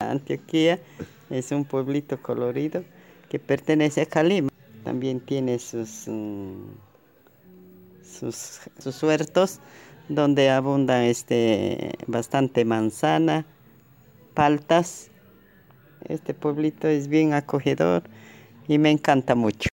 Antioquia es un pueblito colorido que pertenece a Calima. También tiene sus, mm, sus, sus huertos donde abundan este, bastante manzana, paltas. Este pueblito es bien acogedor y me encanta mucho.